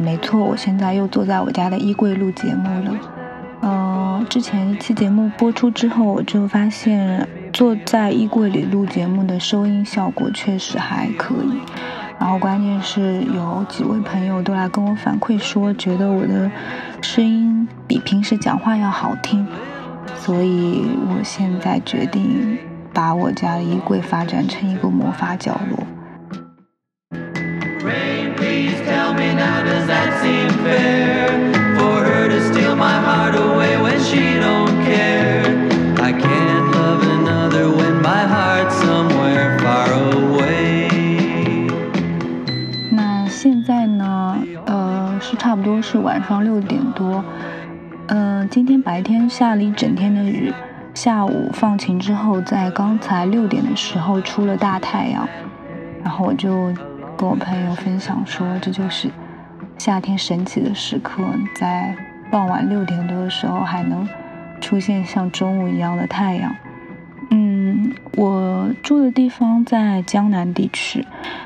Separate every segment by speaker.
Speaker 1: 没错，我现在又坐在我家的衣柜录节目了。嗯，之前一期节目播出之后，我就发现坐在衣柜里录节目的收音效果确实还可以。然后关键是有几位朋友都来跟我反馈说，觉得我的声音比平时讲话要好听。所以我现在决定把我家的衣柜发展成一个魔法角落。上六点多。嗯，今天白天下了一整天的雨，下午放晴之后，在刚才六点的时候出了大太阳，然后我就跟我朋友分享说，这就是夏天神奇的时刻，在傍晚六点多的时候还能出现像中午一样的太阳。我住的地方在江南地区，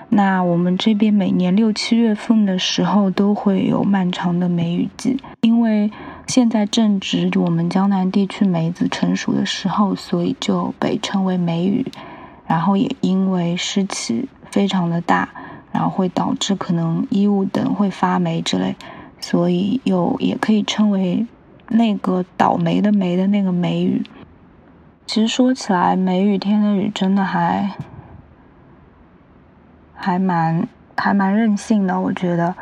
Speaker 1: 那我们这边每年六七月份的时候都会有漫长的梅雨季，因为现在正值我们江南地区梅子成熟的时候，所以就被称为梅雨。然后也因为湿气非常的大，然后会导致可能衣物等会发霉之类，所以又也可以称为那个倒霉的霉的那个梅雨。其实说起来，梅雨天的雨真的还还蛮还蛮任性的。我觉得，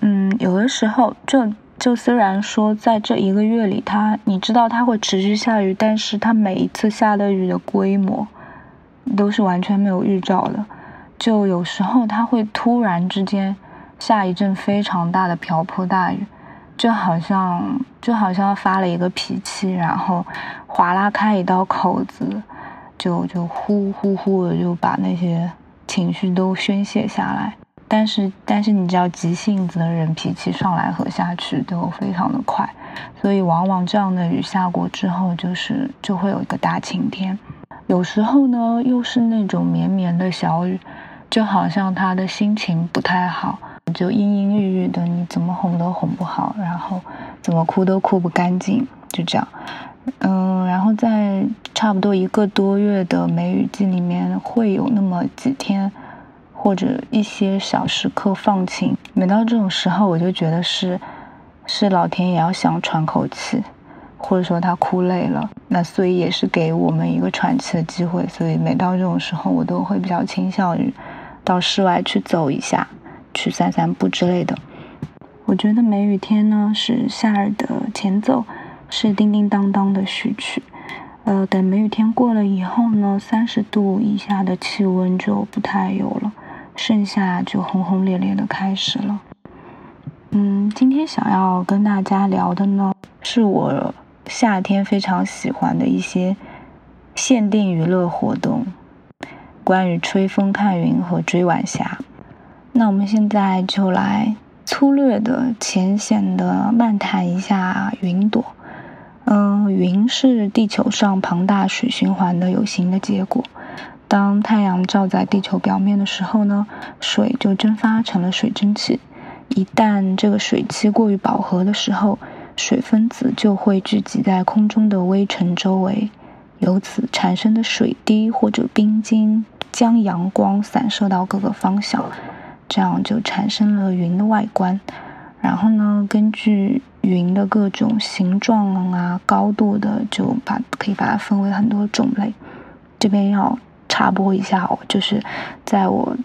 Speaker 1: 嗯，有的时候就就虽然说在这一个月里，它你知道它会持续下雨，但是它每一次下的雨的规模都是完全没有预兆的。就有时候它会突然之间下一阵非常大的瓢泼大雨。就好像就好像发了一个脾气，然后划拉开一道口子，就就呼呼呼的就把那些情绪都宣泄下来。但是但是你知道，急性子的人脾气上来和下去都非常的快，所以往往这样的雨下过之后，就是就会有一个大晴天。有时候呢，又是那种绵绵的小雨，就好像他的心情不太好。就阴阴郁郁的，你怎么哄都哄不好，然后怎么哭都哭不干净，就这样。嗯，然后在差不多一个多月的梅雨季里面，会有那么几天或者一些小时刻放晴。每到这种时候，我就觉得是是老天也要想喘口气，或者说他哭累了，那所以也是给我们一个喘气的机会。所以每到这种时候，我都会比较倾向于到室外去走一下。去散散步之类的。我觉得梅雨天呢是夏日的前奏，是叮叮当当的序曲。呃，等梅雨天过了以后呢，三十度以下的气温就不太有了，盛夏就轰轰烈烈的开始了。嗯，今天想要跟大家聊的呢，是我夏天非常喜欢的一些限定娱乐活动，关于吹风看云和追晚霞。那我们现在就来粗略的、浅显的漫谈一下云朵。嗯，云是地球上庞大水循环的有形的结果。当太阳照在地球表面的时候呢，水就蒸发成了水蒸气。一旦这个水汽过于饱和的时候，水分子就会聚集在空中的微尘周围，由此产生的水滴或者冰晶将阳光散射到各个方向。这样就产生了云的外观，然后呢，根据云的各种形状啊、高度的，就把可以把它分为很多种类。这边要插播一下哦，就是在我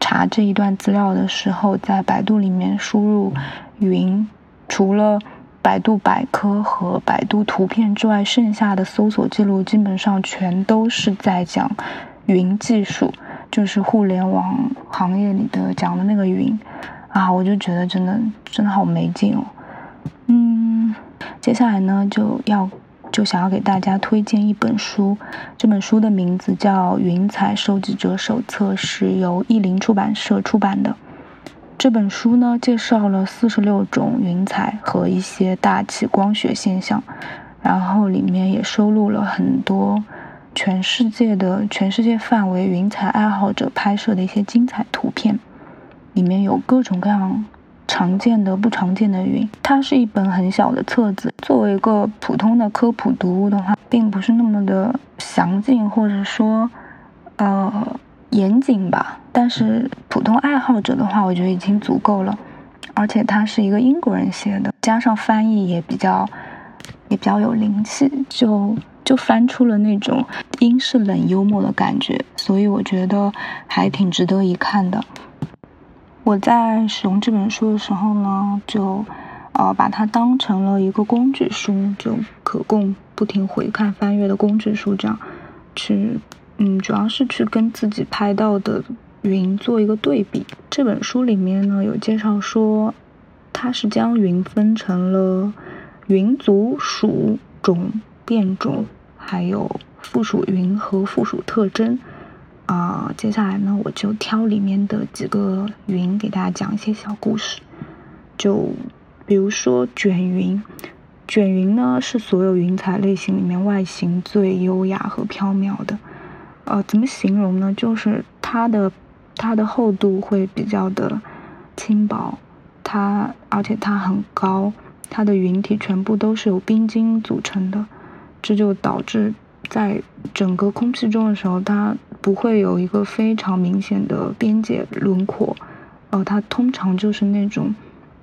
Speaker 1: 查这一段资料的时候，在百度里面输入“云”，除了百度百科和百度图片之外，剩下的搜索记录基本上全都是在讲云技术。就是互联网行业里的讲的那个云，啊，我就觉得真的真的好没劲哦。嗯，接下来呢就要就想要给大家推荐一本书，这本书的名字叫《云彩收集者手册》，是由译林出版社出版的。这本书呢介绍了四十六种云彩和一些大气光学现象，然后里面也收录了很多。全世界的全世界范围云彩爱好者拍摄的一些精彩图片，里面有各种各样常见的、不常见的云。它是一本很小的册子，作为一个普通的科普读物的话，并不是那么的详尽，或者说，呃，严谨吧。但是普通爱好者的话，我觉得已经足够了。而且它是一个英国人写的，加上翻译也比较，也比较有灵气，就就翻出了那种英式冷幽默的感觉，所以我觉得还挺值得一看的。我在使用这本书的时候呢，就呃把它当成了一个工具书，就可供不停回看翻阅的工具书，这样去嗯，主要是去跟自己拍到的。云做一个对比，这本书里面呢有介绍说，它是将云分成了云族属种变种，还有附属云和附属特征。啊，接下来呢我就挑里面的几个云给大家讲一些小故事。就比如说卷云，卷云呢是所有云彩类型里面外形最优雅和飘渺的。呃，怎么形容呢？就是它的。它的厚度会比较的轻薄，它而且它很高，它的云体全部都是由冰晶组成的，这就导致在整个空气中的时候，它不会有一个非常明显的边界轮廓，呃，它通常就是那种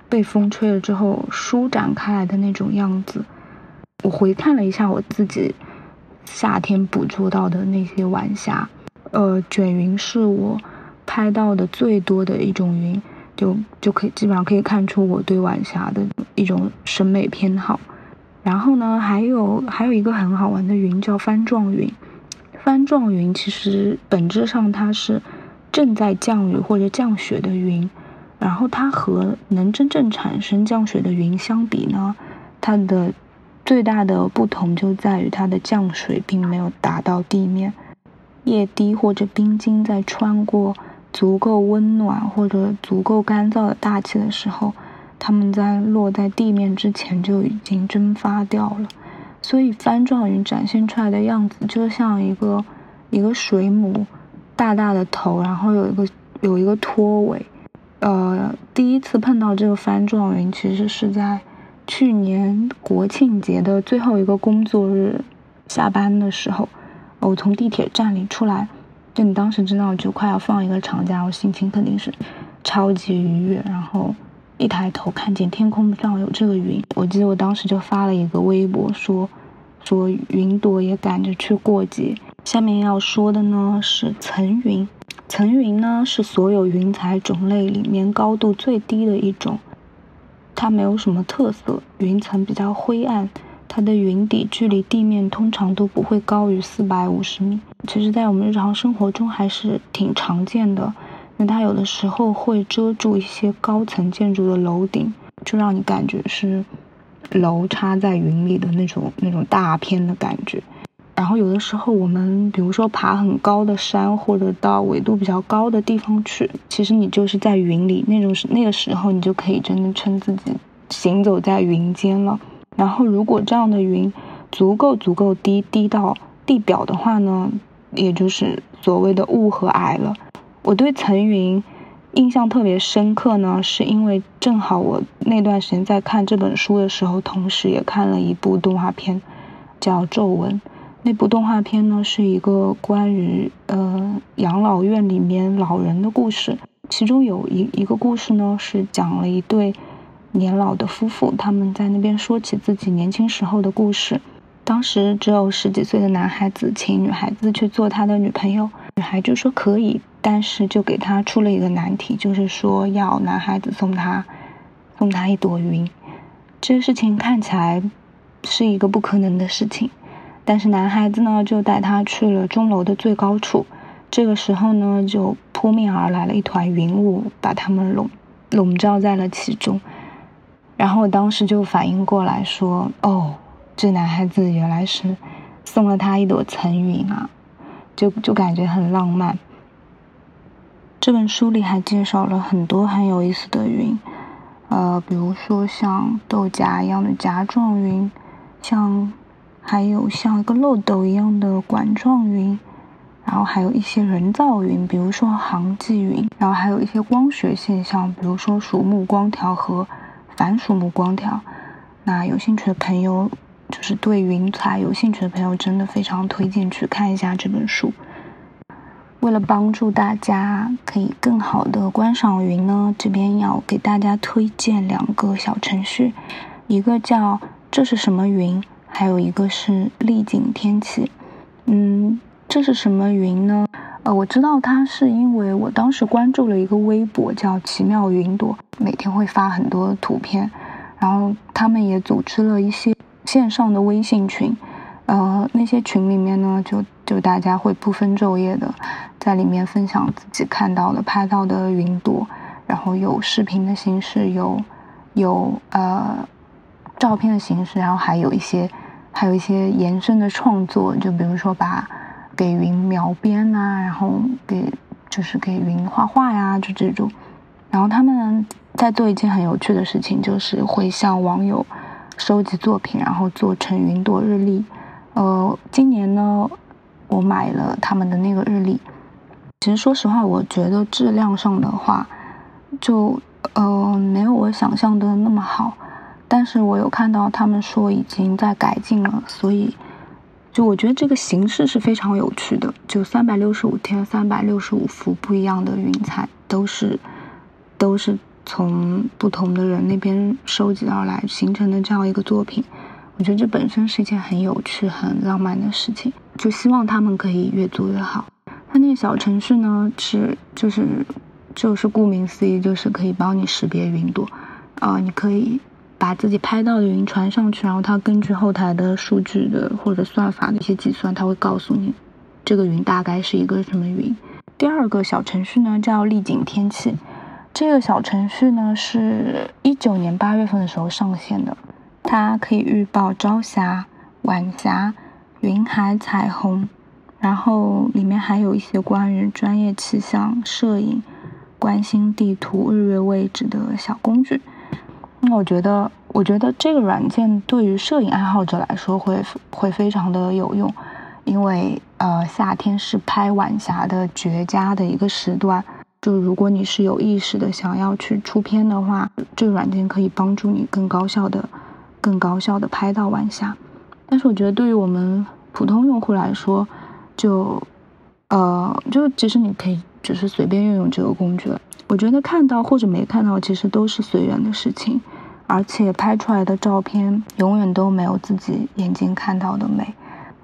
Speaker 1: 被风吹了之后舒展开来的那种样子。我回看了一下我自己夏天捕捉到的那些晚霞，呃，卷云是我。拍到的最多的一种云，就就可以基本上可以看出我对晚霞的一种审美偏好。然后呢，还有还有一个很好玩的云叫翻状云。翻状云其实本质上它是正在降雨或者降雪的云。然后它和能真正产生降雪的云相比呢，它的最大的不同就在于它的降水并没有达到地面，液滴或者冰晶在穿过。足够温暖或者足够干燥的大气的时候，它们在落在地面之前就已经蒸发掉了。所以帆状云展现出来的样子就像一个一个水母，大大的头，然后有一个有一个拖尾。呃，第一次碰到这个帆状云，其实是在去年国庆节的最后一个工作日下班的时候，我从地铁站里出来。就你当时知道就快要放一个长假，我心情肯定是超级愉悦。然后一抬头看见天空上有这个云，我记得我当时就发了一个微博说说云朵也赶着去过节。下面要说的呢是层云，层云呢是所有云彩种类里面高度最低的一种，它没有什么特色，云层比较灰暗。它的云底距离地面通常都不会高于四百五十米。其实，在我们日常生活中还是挺常见的。那它有的时候会遮住一些高层建筑的楼顶，就让你感觉是楼插在云里的那种那种大片的感觉。然后有的时候我们比如说爬很高的山，或者到纬度比较高的地方去，其实你就是在云里，那种是那个时候你就可以真的称自己行走在云间了。然后，如果这样的云足够足够低，低到地表的话呢，也就是所谓的雾和霭了。我对层云印象特别深刻呢，是因为正好我那段时间在看这本书的时候，同时也看了一部动画片，叫《皱纹》。那部动画片呢，是一个关于呃养老院里面老人的故事，其中有一一个故事呢，是讲了一对。年老的夫妇，他们在那边说起自己年轻时候的故事。当时只有十几岁的男孩子请女孩子去做他的女朋友，女孩就说可以，但是就给他出了一个难题，就是说要男孩子送他送他一朵云。这个事情看起来是一个不可能的事情，但是男孩子呢就带他去了钟楼的最高处。这个时候呢，就扑面而来了一团云雾，把他们笼笼罩在了其中。然后我当时就反应过来，说：“哦，这男孩子原来是送了他一朵层云啊，就就感觉很浪漫。”这本书里还介绍了很多很有意思的云，呃，比如说像豆荚一样的荚状云，像还有像一个漏斗一样的管状云，然后还有一些人造云，比如说航迹云，然后还有一些光学现象，比如说鼠目光条和反鼠目光条。那有兴趣的朋友，就是对云彩有兴趣的朋友，真的非常推荐去看一下这本书。为了帮助大家可以更好的观赏云呢，这边要给大家推荐两个小程序，一个叫这是什么云，还有一个是丽景天气。嗯，这是什么云呢？呃，我知道它是因为我当时关注了一个微博叫奇妙云朵，每天会发很多图片，然后他们也组织了一些线上的微信群。呃，那些群里面呢，就就大家会不分昼夜的在里面分享自己看到的、拍到的云朵，然后有视频的形式，有有呃照片的形式，然后还有一些还有一些延伸的创作，就比如说把给云描边啊，然后给就是给云画画呀，就这种。然后他们在做一件很有趣的事情，就是会向网友收集作品，然后做成云朵日历。呃，今年呢，我买了他们的那个日历。其实说实话，我觉得质量上的话，就呃没有我想象的那么好。但是我有看到他们说已经在改进了，所以就我觉得这个形式是非常有趣的。就三百六十五天，三百六十五幅不一样的云彩，都是都是从不同的人那边收集而来形成的这样一个作品。我觉得这本身是一件很有趣、很浪漫的事情，就希望他们可以越做越好。它那个小程序呢，是就是就是顾名思义，就是可以帮你识别云朵。啊，你可以把自己拍到的云传上去，然后它根据后台的数据的或者算法的一些计算，它会告诉你这个云大概是一个什么云。第二个小程序呢，叫丽景天气。这个小程序呢，是一九年八月份的时候上线的。它可以预报朝霞、晚霞、云海、彩虹，然后里面还有一些关于专业气象、摄影、观星地图、日月位置的小工具。那我觉得，我觉得这个软件对于摄影爱好者来说会会非常的有用，因为呃夏天是拍晚霞的绝佳的一个时段。就如果你是有意识的想要去出片的话，这个软件可以帮助你更高效的。更高效的拍到晚霞，但是我觉得对于我们普通用户来说，就呃，就其实你可以只是随便运用这个工具。我觉得看到或者没看到，其实都是随缘的事情，而且拍出来的照片永远都没有自己眼睛看到的美。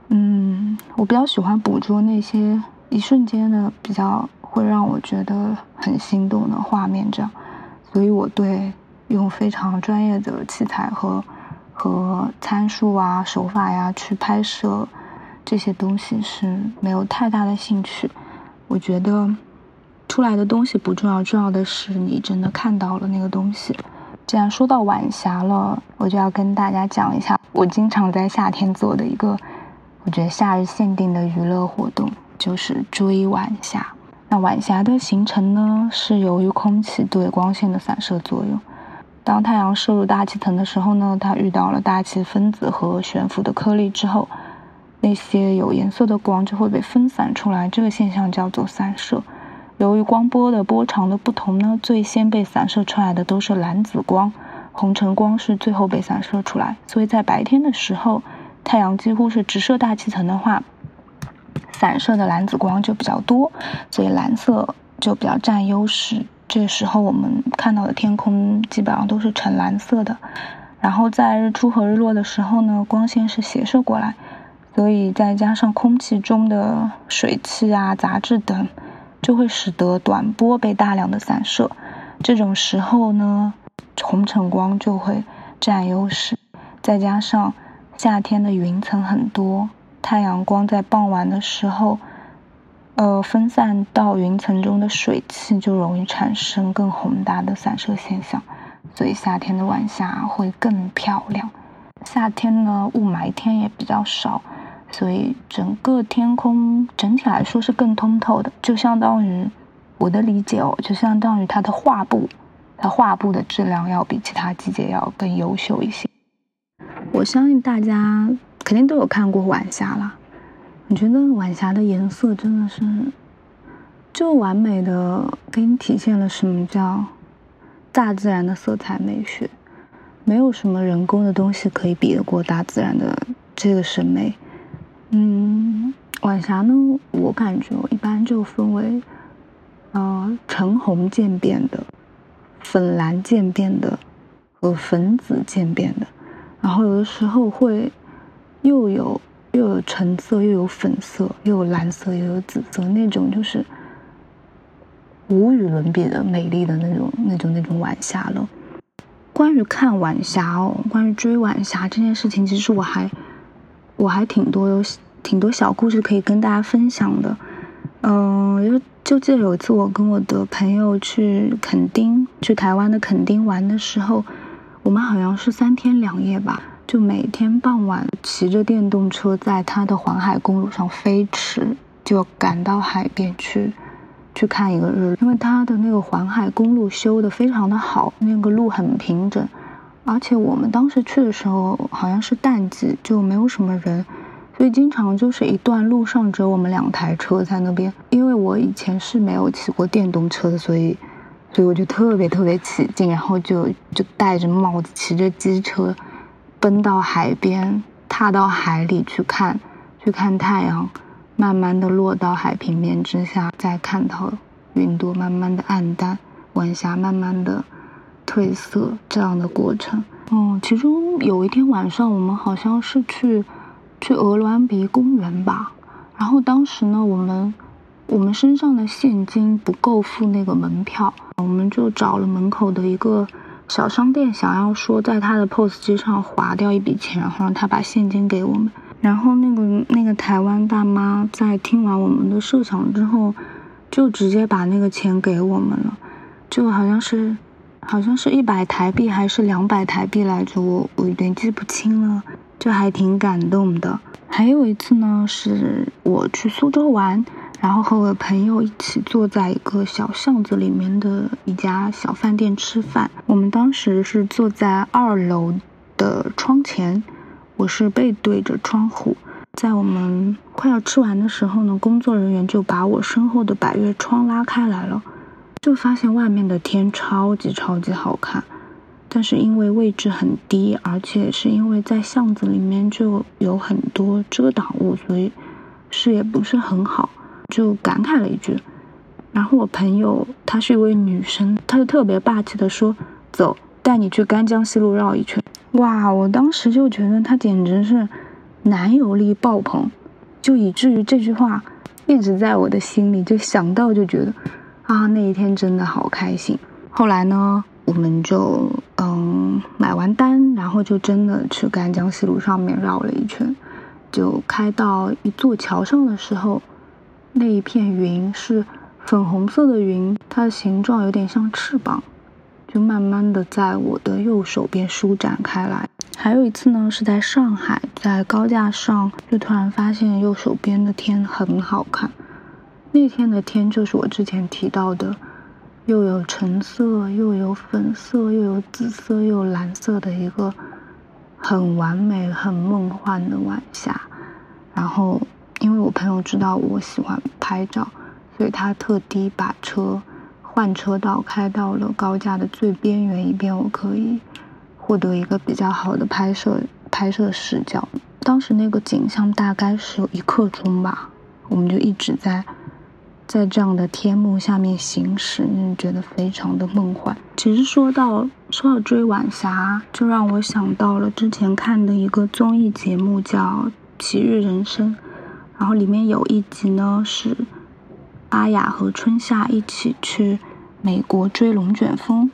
Speaker 1: 嗯，我比较喜欢捕捉那些一瞬间的比较会让我觉得很心动的画面，这样，所以我对用非常专业的器材和和参数啊、手法呀，去拍摄这些东西是没有太大的兴趣。我觉得出来的东西不重要，重要的是你真的看到了那个东西。既然说到晚霞了，我就要跟大家讲一下我经常在夏天做的一个，我觉得夏日限定的娱乐活动，就是追晚霞。那晚霞的形成呢，是由于空气对光线的反射作用。当太阳射入大气层的时候呢，它遇到了大气分子和悬浮的颗粒之后，那些有颜色的光就会被分散出来。这个现象叫做散射。由于光波的波长的不同呢，最先被散射出来的都是蓝紫光，红橙光是最后被散射出来。所以在白天的时候，太阳几乎是直射大气层的话，散射的蓝紫光就比较多，所以蓝色就比较占优势。这时候，我们看到的天空基本上都是呈蓝色的。然后在日出和日落的时候呢，光线是斜射过来，所以再加上空气中的水汽啊、杂质等，就会使得短波被大量的散射。这种时候呢，红橙光就会占优势。再加上夏天的云层很多，太阳光在傍晚的时候。呃，分散到云层中的水汽就容易产生更宏大的散射现象，所以夏天的晚霞会更漂亮。夏天呢，雾霾天也比较少，所以整个天空整体来说是更通透的，就相当于我的理解哦，就相当于它的画布，它画布的质量要比其他季节要更优秀一些。我相信大家肯定都有看过晚霞了。我觉得晚霞的颜色真的是，就完美的给你体现了什么叫大自然的色彩美学，没有什么人工的东西可以比得过大自然的这个审美。嗯，晚霞呢，我感觉我一般就分为，呃，橙红渐变的、粉蓝渐变的和粉紫渐变的，然后有的时候会又有。又有橙色，又有粉色，又有蓝色，又有紫色，那种就是无与伦比的美丽的那种、那种、那种晚霞了。关于看晚霞哦，关于追晚霞这件事情，其实我还我还挺多有挺多小故事可以跟大家分享的。嗯，就就记得有一次我跟我的朋友去垦丁，去台湾的垦丁玩的时候，我们好像是三天两夜吧。就每天傍晚骑着电动车在它的环海公路上飞驰，就赶到海边去，去看一个日。因为它的那个环海公路修的非常的好，那个路很平整，而且我们当时去的时候好像是淡季，就没有什么人，所以经常就是一段路上只有我们两台车在那边。因为我以前是没有骑过电动车的，所以，所以我就特别特别起劲，然后就就戴着帽子骑着机车。奔到海边，踏到海里去看，去看太阳慢慢的落到海平面之下，再看到云朵慢慢的暗淡，晚霞慢慢的褪色这样的过程。嗯，其中有一天晚上，我们好像是去去鹅銮鼻公园吧，然后当时呢，我们我们身上的现金不够付那个门票，我们就找了门口的一个。小商店想要说在他的 POS 机上划掉一笔钱，然后让他把现金给我们。然后那个那个台湾大妈在听完我们的设想之后，就直接把那个钱给我们了，就好像是好像是一百台币还是两百台币来着，我我有点记不清了，就还挺感动的。还有一次呢，是我去苏州玩。然后和我的朋友一起坐在一个小巷子里面的一家小饭店吃饭。我们当时是坐在二楼的窗前，我是背对着窗户。在我们快要吃完的时候呢，工作人员就把我身后的百叶窗拉开来了，就发现外面的天超级超级好看。但是因为位置很低，而且是因为在巷子里面就有很多遮挡物，所以视野不是很好。就感慨了一句，然后我朋友她是一位女生，她就特别霸气的说：“走，带你去干江西路绕一圈。”哇，我当时就觉得她简直是男友力爆棚，就以至于这句话一直在我的心里，就想到就觉得啊，那一天真的好开心。后来呢，我们就嗯买完单，然后就真的去干江西路上面绕了一圈，就开到一座桥上的时候。那一片云是粉红色的云，它的形状有点像翅膀，就慢慢的在我的右手边舒展开来。还有一次呢，是在上海，在高架上，就突然发现右手边的天很好看。那天的天就是我之前提到的，又有橙色，又有粉色，又有紫色，又有蓝色的一个很完美、很梦幻的晚霞。然后。因为我朋友知道我喜欢拍照，所以他特地把车换车道开到了高架的最边缘，以便我可以获得一个比较好的拍摄拍摄视角。当时那个景象大概是有一刻钟吧，我们就一直在在这样的天幕下面行驶，觉得非常的梦幻。其实说到说到追晚霞，就让我想到了之前看的一个综艺节目，叫《奇遇人生》。然后里面有一集呢，是阿雅和春夏一起去美国追龙卷风。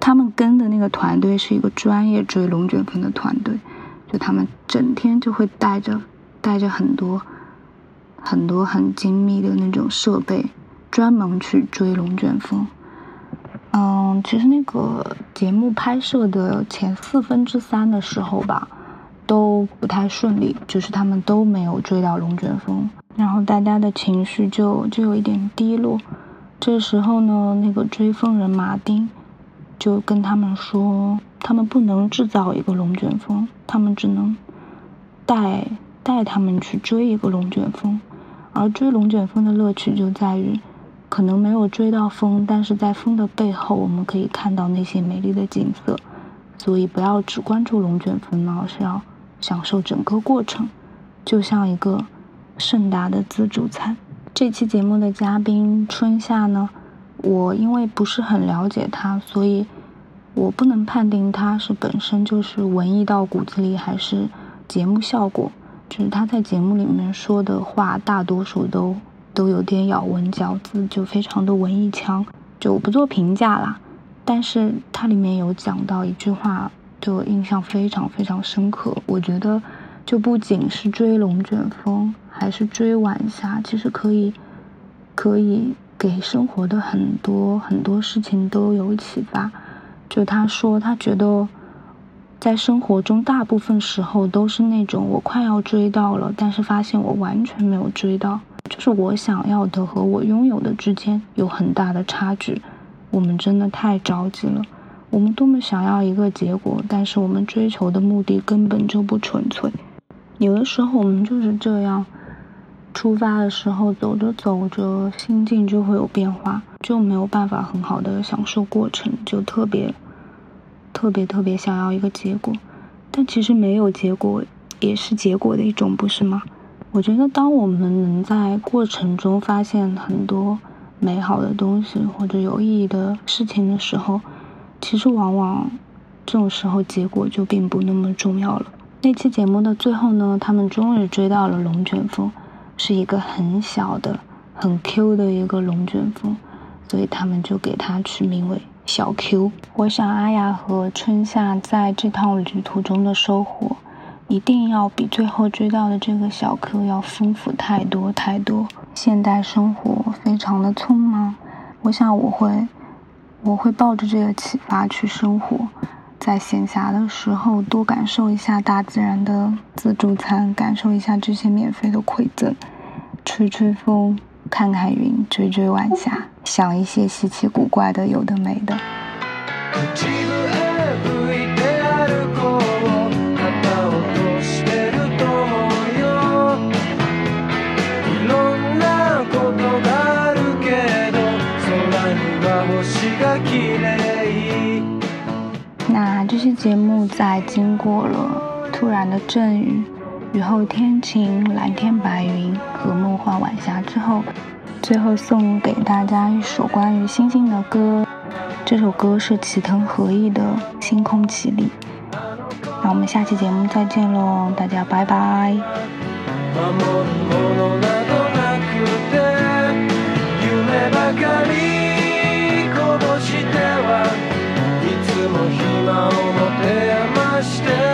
Speaker 1: 他们跟的那个团队是一个专业追龙卷风的团队，就他们整天就会带着带着很多很多很精密的那种设备，专门去追龙卷风。嗯，其实那个节目拍摄的前四分之三的时候吧。都不太顺利，就是他们都没有追到龙卷风，然后大家的情绪就就有一点低落。这时候呢，那个追风人马丁就跟他们说，他们不能制造一个龙卷风，他们只能带带他们去追一个龙卷风，而追龙卷风的乐趣就在于，可能没有追到风，但是在风的背后，我们可以看到那些美丽的景色。所以不要只关注龙卷风，而是要享受整个过程，就像一个盛大的自助餐。这期节目的嘉宾春夏呢，我因为不是很了解他，所以我不能判定他是本身就是文艺到骨子里，还是节目效果。就是他在节目里面说的话，大多数都都有点咬文嚼字，就非常的文艺腔，就不做评价啦。但是它里面有讲到一句话，对我印象非常非常深刻。我觉得，就不仅是追龙卷风，还是追晚霞，其实可以，可以给生活的很多很多事情都有启发。就他说，他觉得，在生活中大部分时候都是那种我快要追到了，但是发现我完全没有追到，就是我想要的和我拥有的之间有很大的差距。我们真的太着急了，我们多么想要一个结果，但是我们追求的目的根本就不纯粹。有的时候我们就是这样，出发的时候走着走着，心境就会有变化，就没有办法很好的享受过程，就特别特别特别想要一个结果。但其实没有结果也是结果的一种，不是吗？我觉得当我们能在过程中发现很多。美好的东西或者有意义的事情的时候，其实往往这种时候结果就并不那么重要了。那期节目的最后呢，他们终于追到了龙卷风，是一个很小的、很 Q 的一个龙卷风，所以他们就给它取名为小 Q。我想阿雅和春夏在这趟旅途中的收获，一定要比最后追到的这个小 Q 要丰富太多太多。现代生活非常的匆忙，我想我会，我会抱着这个启发去生活，在闲暇的时候多感受一下大自然的自助餐，感受一下这些免费的馈赠，吹吹风，看看云，追追晚霞，想一些稀奇古怪的有的没的。节目在经过了突然的阵雨，雨后天晴，蓝天白云和梦幻晚霞之后，最后送给大家一首关于星星的歌，这首歌是《齐藤和义》的《星空奇丽》，那我们下期节目再见喽，大家拜拜。を持て余して